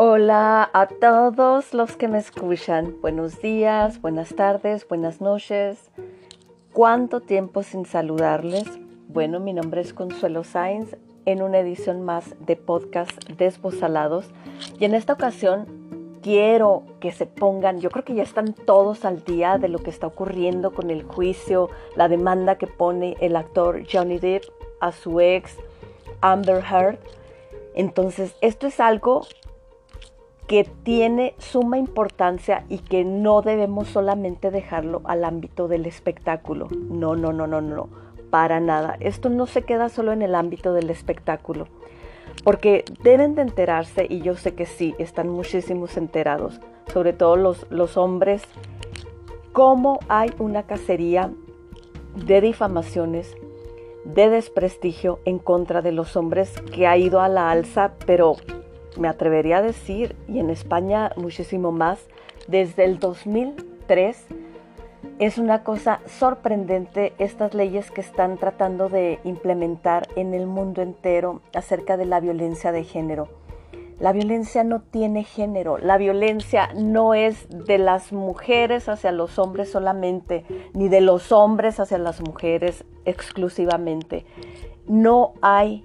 Hola a todos los que me escuchan. Buenos días, buenas tardes, buenas noches. ¿Cuánto tiempo sin saludarles? Bueno, mi nombre es Consuelo Sainz en una edición más de podcast Desbozalados y en esta ocasión quiero que se pongan, yo creo que ya están todos al día de lo que está ocurriendo con el juicio, la demanda que pone el actor Johnny Depp a su ex Amber Heard. Entonces, esto es algo que tiene suma importancia y que no debemos solamente dejarlo al ámbito del espectáculo. No, no, no, no, no, para nada. Esto no se queda solo en el ámbito del espectáculo, porque deben de enterarse, y yo sé que sí, están muchísimos enterados, sobre todo los, los hombres, cómo hay una cacería de difamaciones, de desprestigio en contra de los hombres que ha ido a la alza, pero me atrevería a decir, y en España muchísimo más, desde el 2003. Es una cosa sorprendente estas leyes que están tratando de implementar en el mundo entero acerca de la violencia de género. La violencia no tiene género, la violencia no es de las mujeres hacia los hombres solamente, ni de los hombres hacia las mujeres exclusivamente. No hay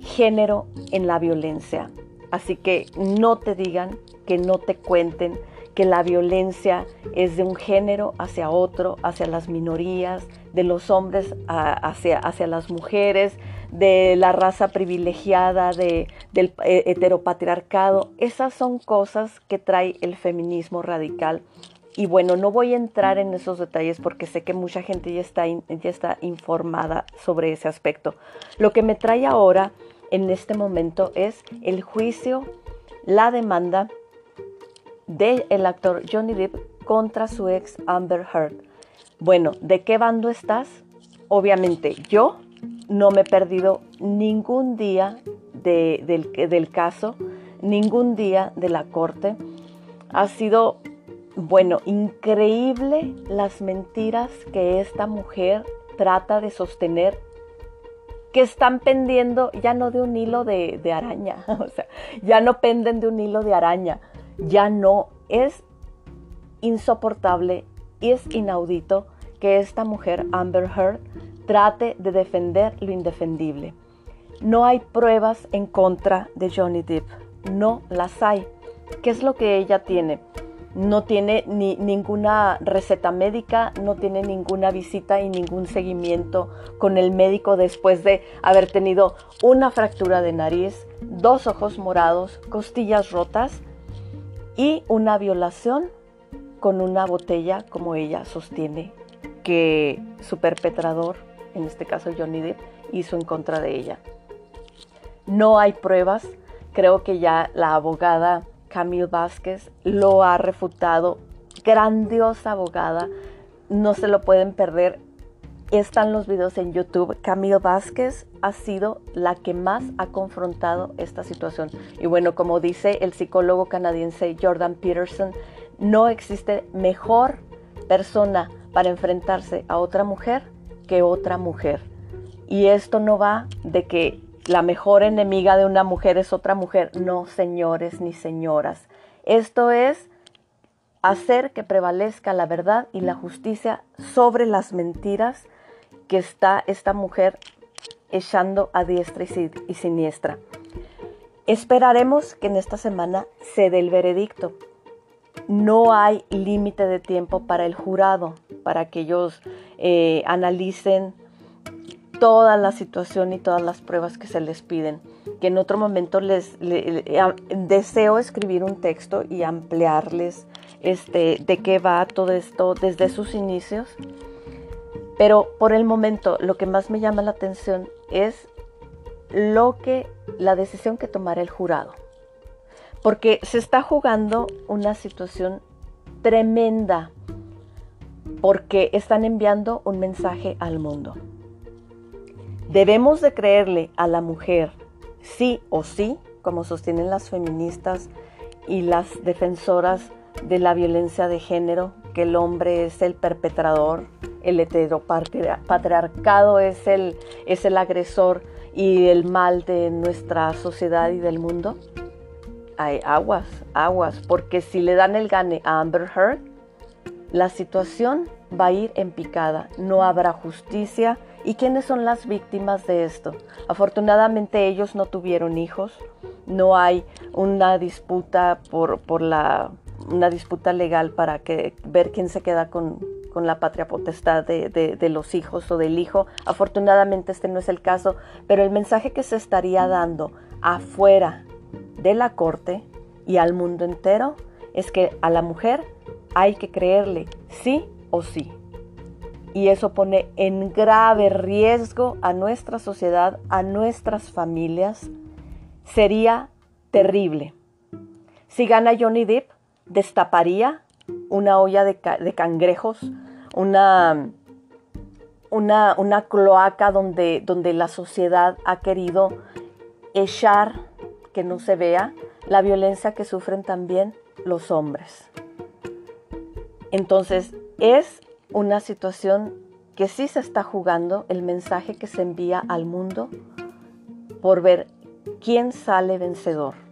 género en la violencia. Así que no te digan, que no te cuenten que la violencia es de un género hacia otro, hacia las minorías, de los hombres hacia, hacia las mujeres, de la raza privilegiada, de, del heteropatriarcado. Esas son cosas que trae el feminismo radical. Y bueno, no voy a entrar en esos detalles porque sé que mucha gente ya está, ya está informada sobre ese aspecto. Lo que me trae ahora en este momento es el juicio, la demanda del actor Johnny Depp contra su ex Amber Heard. Bueno, ¿de qué bando estás? Obviamente yo no me he perdido ningún día del, caso, ningún día de la corte. Ha sido, bueno, increíble las mentiras que esta mujer trata de sostener que están pendiendo ya no de un hilo de, araña, o sea, ya no penden de un hilo de araña, ya no es insoportable y es inaudito que esta mujer, Amber Heard, trate de defender lo indefendible. No hay pruebas en contra de Johnny Depp, no las hay. ¿Qué es lo que ella tiene? no tiene ni, ninguna receta médica, no tiene ninguna visita y ningún seguimiento con el médico después de haber tenido una fractura de nariz, dos ojos morados, costillas rotas y una violación con una botella como ella sostiene que su perpetrador, en este caso Johnny Depp, hizo en contra de ella. No hay pruebas, creo que ya la abogada Camille Vázquez lo ha refutado. Grandiosa abogada, no se lo pueden perder. Están los videos en YouTube. Camille Vázquez ha sido la que más ha confrontado esta situación. Y bueno, como dice el psicólogo canadiense Jordan Peterson, no existe mejor persona para enfrentarse a otra mujer que otra mujer. Y esto no va de que la mejor enemiga de una mujer es otra mujer. No, señores ni señoras. Esto es hacer que prevalezca la verdad y la justicia sobre las mentiras que está esta mujer echando a diestra y siniestra. Esperaremos que en esta semana se dé el veredicto. No hay límite de tiempo para el jurado, para que ellos eh, analicen toda la situación y todas las pruebas que se les piden. Que en otro momento les, deseo escribir un texto y ampliarles este, de qué va todo esto desde sus inicios. Pero por el momento lo que más me llama la atención es lo que la decisión que tomará el jurado. Porque se está jugando una situación tremenda porque están enviando un mensaje al mundo. Debemos de creerle a la mujer sí o sí, como sostienen las feministas y las defensoras de la violencia de género, que el hombre es el perpetrador, el heteropatriarcado es el, es el agresor y el mal de nuestra sociedad y del mundo? Hay aguas, aguas, porque si le dan el gane a Amber Heard, la situación va a ir en picada, no habrá justicia. ¿Y quiénes son las víctimas de esto? Afortunadamente ellos no tuvieron hijos, no hay una disputa por, por la, una disputa legal para que, ver quién se queda con, con la patria potestad de, de, los hijos o del hijo. Afortunadamente este no es el caso, pero el mensaje que se estaría dando afuera de la corte y al mundo entero es que a la mujer hay que creerle sí o sí. Y eso pone en grave riesgo a nuestra sociedad, a nuestras familias. Sería terrible. Si gana Johnny Depp, destaparía una olla de, cangrejos, una, una, una cloaca donde, donde la sociedad ha querido echar que no se vea la violencia que sufren también los hombres. Entonces, es una situación que sí se está jugando el mensaje que se envía al mundo por ver quién sale vencedor.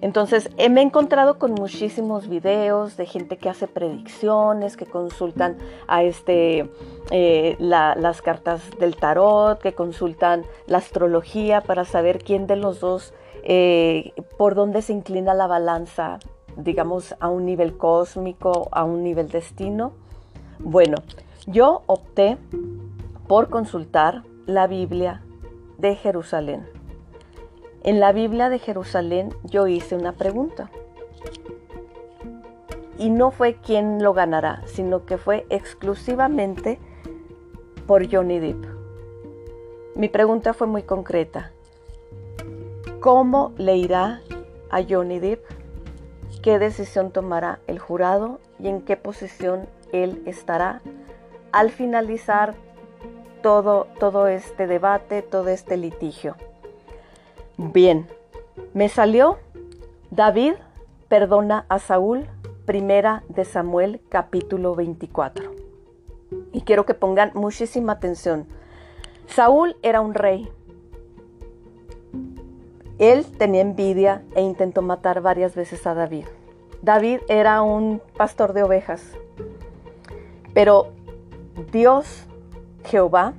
Entonces, eh, me he encontrado con muchísimos videos de gente que hace predicciones, que consultan a este, eh, las cartas del tarot, que consultan la astrología para saber quién de los dos, eh, por dónde se inclina la balanza digamos, a un nivel cósmico, a un nivel destino? Bueno, yo opté por consultar la Biblia de Jerusalén. En la Biblia de Jerusalén yo hice una pregunta. Y no fue quién lo ganará, sino que fue exclusivamente por Johnny Depp. Mi pregunta fue muy concreta. ¿Cómo le irá a Johnny Depp qué decisión tomará el jurado y en qué posición él estará al finalizar todo, todo este debate, todo este litigio. Bien, me salió David perdona a Saúl, primera de Samuel capítulo 24. Y quiero que pongan muchísima atención. Saúl era un rey, él tenía envidia e intentó matar varias veces a David. David era un pastor de ovejas, pero Dios, Jehová,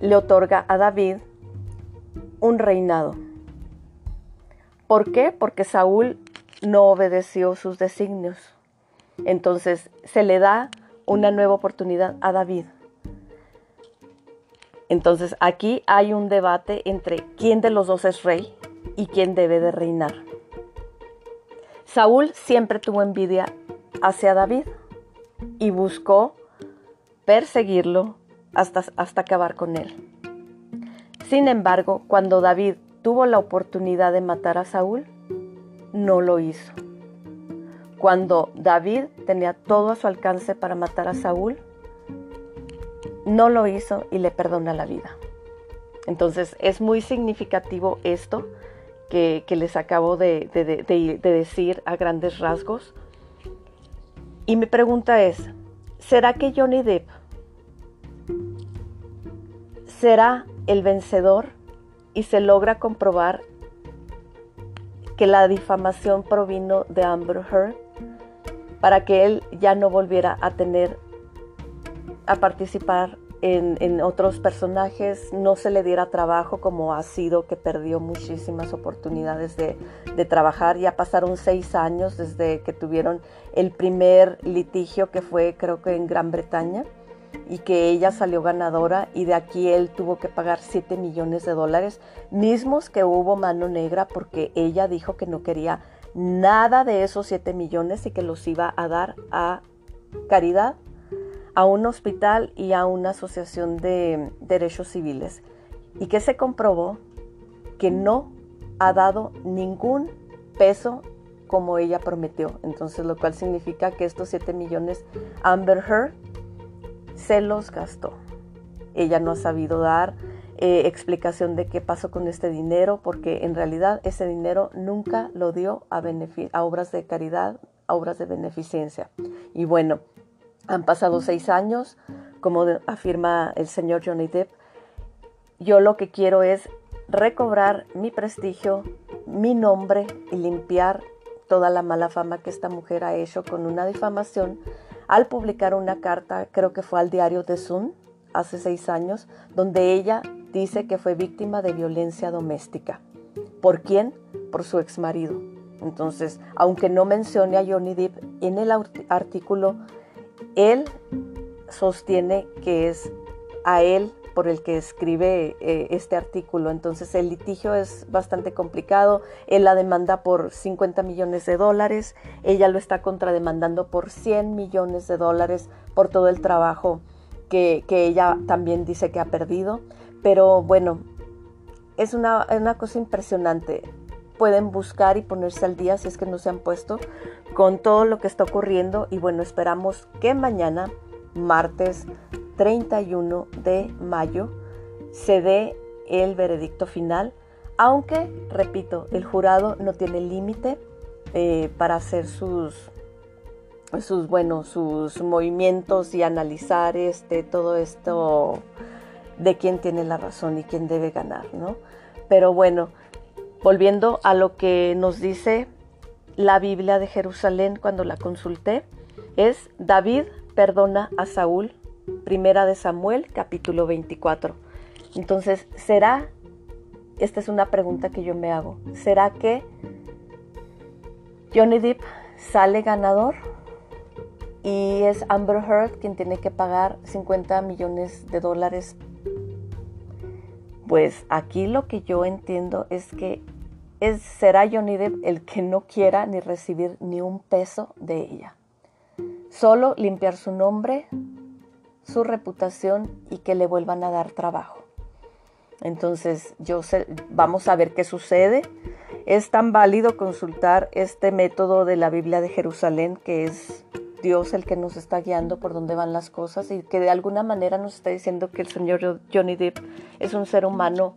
le otorga a David un reinado. ¿Por qué? Porque Saúl no obedeció sus designios. Entonces se le da una nueva oportunidad a David. Entonces aquí hay un debate entre quién de los dos es rey y quién debe de reinar. Saúl siempre tuvo envidia hacia David y buscó perseguirlo hasta, hasta acabar con él. Sin embargo, cuando David tuvo la oportunidad de matar a Saúl, no lo hizo. Cuando David tenía todo a su alcance para matar a Saúl, no lo hizo y le perdona la vida. Entonces es muy significativo esto que, les acabo de, decir a grandes rasgos. Y mi pregunta es, ¿será que Johnny Depp será el vencedor y se logra comprobar que la difamación provino de Amber Heard para que él ya no volviera a tener a participar en, otros personajes no se le diera trabajo como ha sido que perdió muchísimas oportunidades de, de, trabajar. Ya pasaron seis años desde que tuvieron el primer litigio que fue creo que en Gran Bretaña y que ella salió ganadora y de aquí él tuvo que pagar 7 millones de dólares, mismos que hubo mano negra porque ella dijo que no quería nada de esos 7 millones y que los iba a dar a caridad a un hospital y a una asociación de derechos civiles y que se comprobó que no ha dado ningún peso como ella prometió. Entonces, lo cual significa que estos 7 millones Amber Heard se los gastó. Ella no ha sabido dar eh, explicación de qué pasó con este dinero, porque en realidad ese dinero nunca lo dio a, a obras de caridad, a obras de beneficencia. Y bueno, han pasado seis años, como afirma el señor Johnny Depp. Yo lo que quiero es recobrar mi prestigio, mi nombre y limpiar toda la mala fama que esta mujer ha hecho con una difamación al publicar una carta, creo que fue al diario The Sun, hace seis años, donde ella dice que fue víctima de violencia doméstica. ¿Por quién? Por su ex marido. Entonces, aunque no mencione a Johnny Depp en el artículo, él sostiene que es a él por el que escribe eh, este artículo. Entonces el litigio es bastante complicado. Él la demanda por 50 millones de dólares. Ella lo está contrademandando por 100 millones de dólares por todo el trabajo que, ella también dice que ha perdido. Pero bueno, es una, una cosa impresionante. Pueden buscar y ponerse al día si es que no se han puesto con todo lo que está ocurriendo. Y bueno, esperamos que mañana, martes 31 de mayo, se dé el veredicto final. Aunque, repito, el jurado no tiene límite eh, para hacer sus sus, bueno, sus movimientos y analizar este, todo esto de quién tiene la razón y quién debe ganar, ¿no? Pero bueno, volviendo a lo que nos dice la Biblia de Jerusalén cuando la consulté, es David perdona a Saúl, primera de Samuel, capítulo 24. Entonces, ¿será, esta es una pregunta que yo me hago, ¿será que Johnny Depp sale ganador y es Amber Heard quien tiene que pagar 50 millones de dólares. Pues aquí lo que yo entiendo es que es, será Johnny Depp el que no quiera ni recibir ni un peso de ella. Solo limpiar su nombre, su reputación y que le vuelvan a dar trabajo. Entonces, yo vamos a ver qué sucede. Es tan válido consultar este método de la Biblia de Jerusalén que es Dios el que nos está guiando por dónde van las cosas y que de alguna manera nos está diciendo que el señor Johnny Depp es un ser humano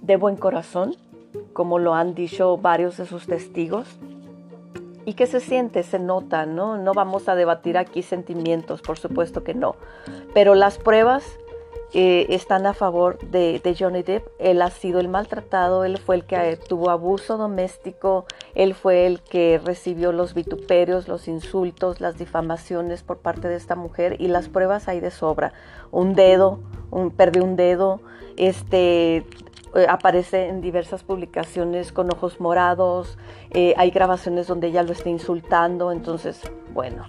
de buen corazón, como lo han dicho varios de sus testigos. ¿Y qué se siente? Se nota, ¿no? No vamos a debatir aquí sentimientos, por supuesto que no. Pero las pruebas eh, están a favor de, Johnny Depp. Él ha sido el maltratado, él fue el que eh, tuvo abuso doméstico, él fue el que recibió los vituperios, los insultos, las difamaciones por parte de esta mujer y las pruebas hay de sobra. Un dedo, un, perdió un dedo, este, eh, aparece en diversas publicaciones con ojos morados, hay grabaciones donde ella lo está insultando, entonces, bueno,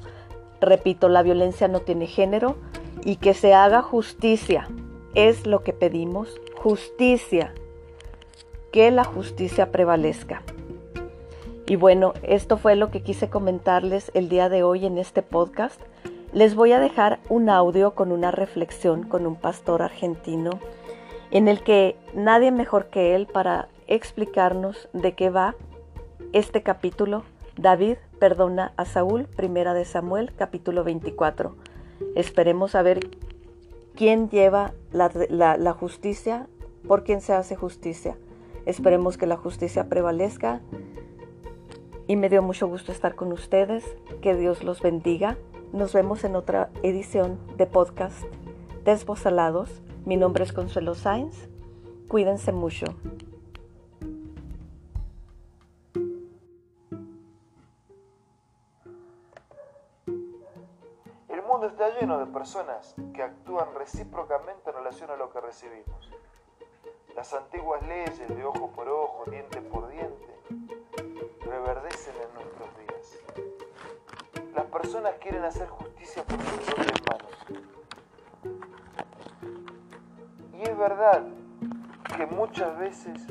repito, la violencia no tiene género y que se haga justicia. Es lo que pedimos, justicia, que la justicia prevalezca. Y bueno, esto fue lo que quise comentarles el día de hoy en este podcast. Les voy a dejar un audio con una reflexión con un pastor argentino en el que nadie mejor que él para explicarnos de qué va este capítulo. David perdona a Saúl, primera de Samuel, capítulo 24. Esperemos a ver quién lleva la, justicia, por quién se hace justicia. Esperemos que la justicia prevalezca. Y me dio mucho gusto estar con ustedes. Que Dios los bendiga. Nos vemos en otra edición de podcast Desbozalados. Mi nombre es Consuelo Sainz. Cuídense mucho. está lleno de personas que actúan recíprocamente en relación a lo que recibimos. Las antiguas leyes de ojo por ojo, diente por diente, reverdecen en nuestros días. Las personas quieren hacer justicia por sus propias manos. Es verdad que muchas veces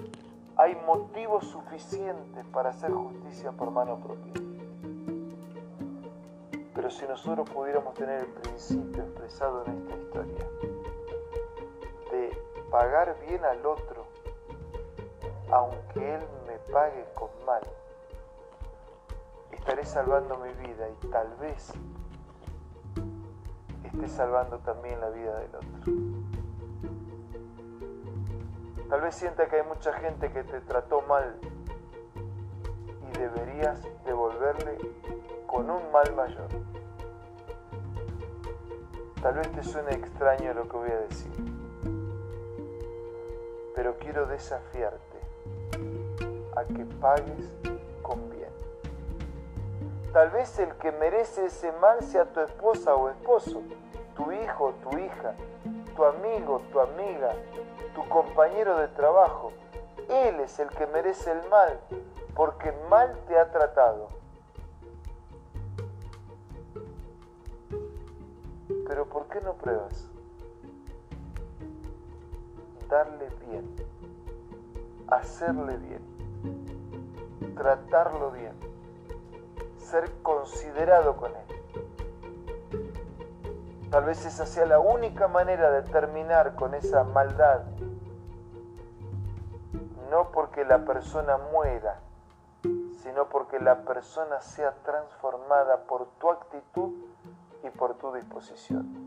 hay motivos suficientes para hacer justicia por mano propia. Pero si nosotros pudiéramos tener el principio expresado en esta historia de pagar bien al otro, aunque él me pague con mal, estaré salvando mi vida y tal vez esté salvando también la vida del otro. Tal vez sienta que hay mucha gente que te trató mal y deberías devolverle con un mal mayor. Tal vez te suene extraño lo que voy a decir, pero quiero desafiarte a que pagues con bien. Tal vez el que merece ese mal sea tu esposa o esposo, tu hijo o tu hija, tu amigo, tu amiga, tu compañero de trabajo. Él es el que merece el mal, porque mal te ha tratado. Pero ¿por qué no pruebas? Darle bien, hacerle bien, tratarlo bien, ser considerado con él. Tal vez esa sea la única manera de terminar con esa maldad. No porque la persona muera, sino porque la persona sea transformada por tu actitud y por tu disposición.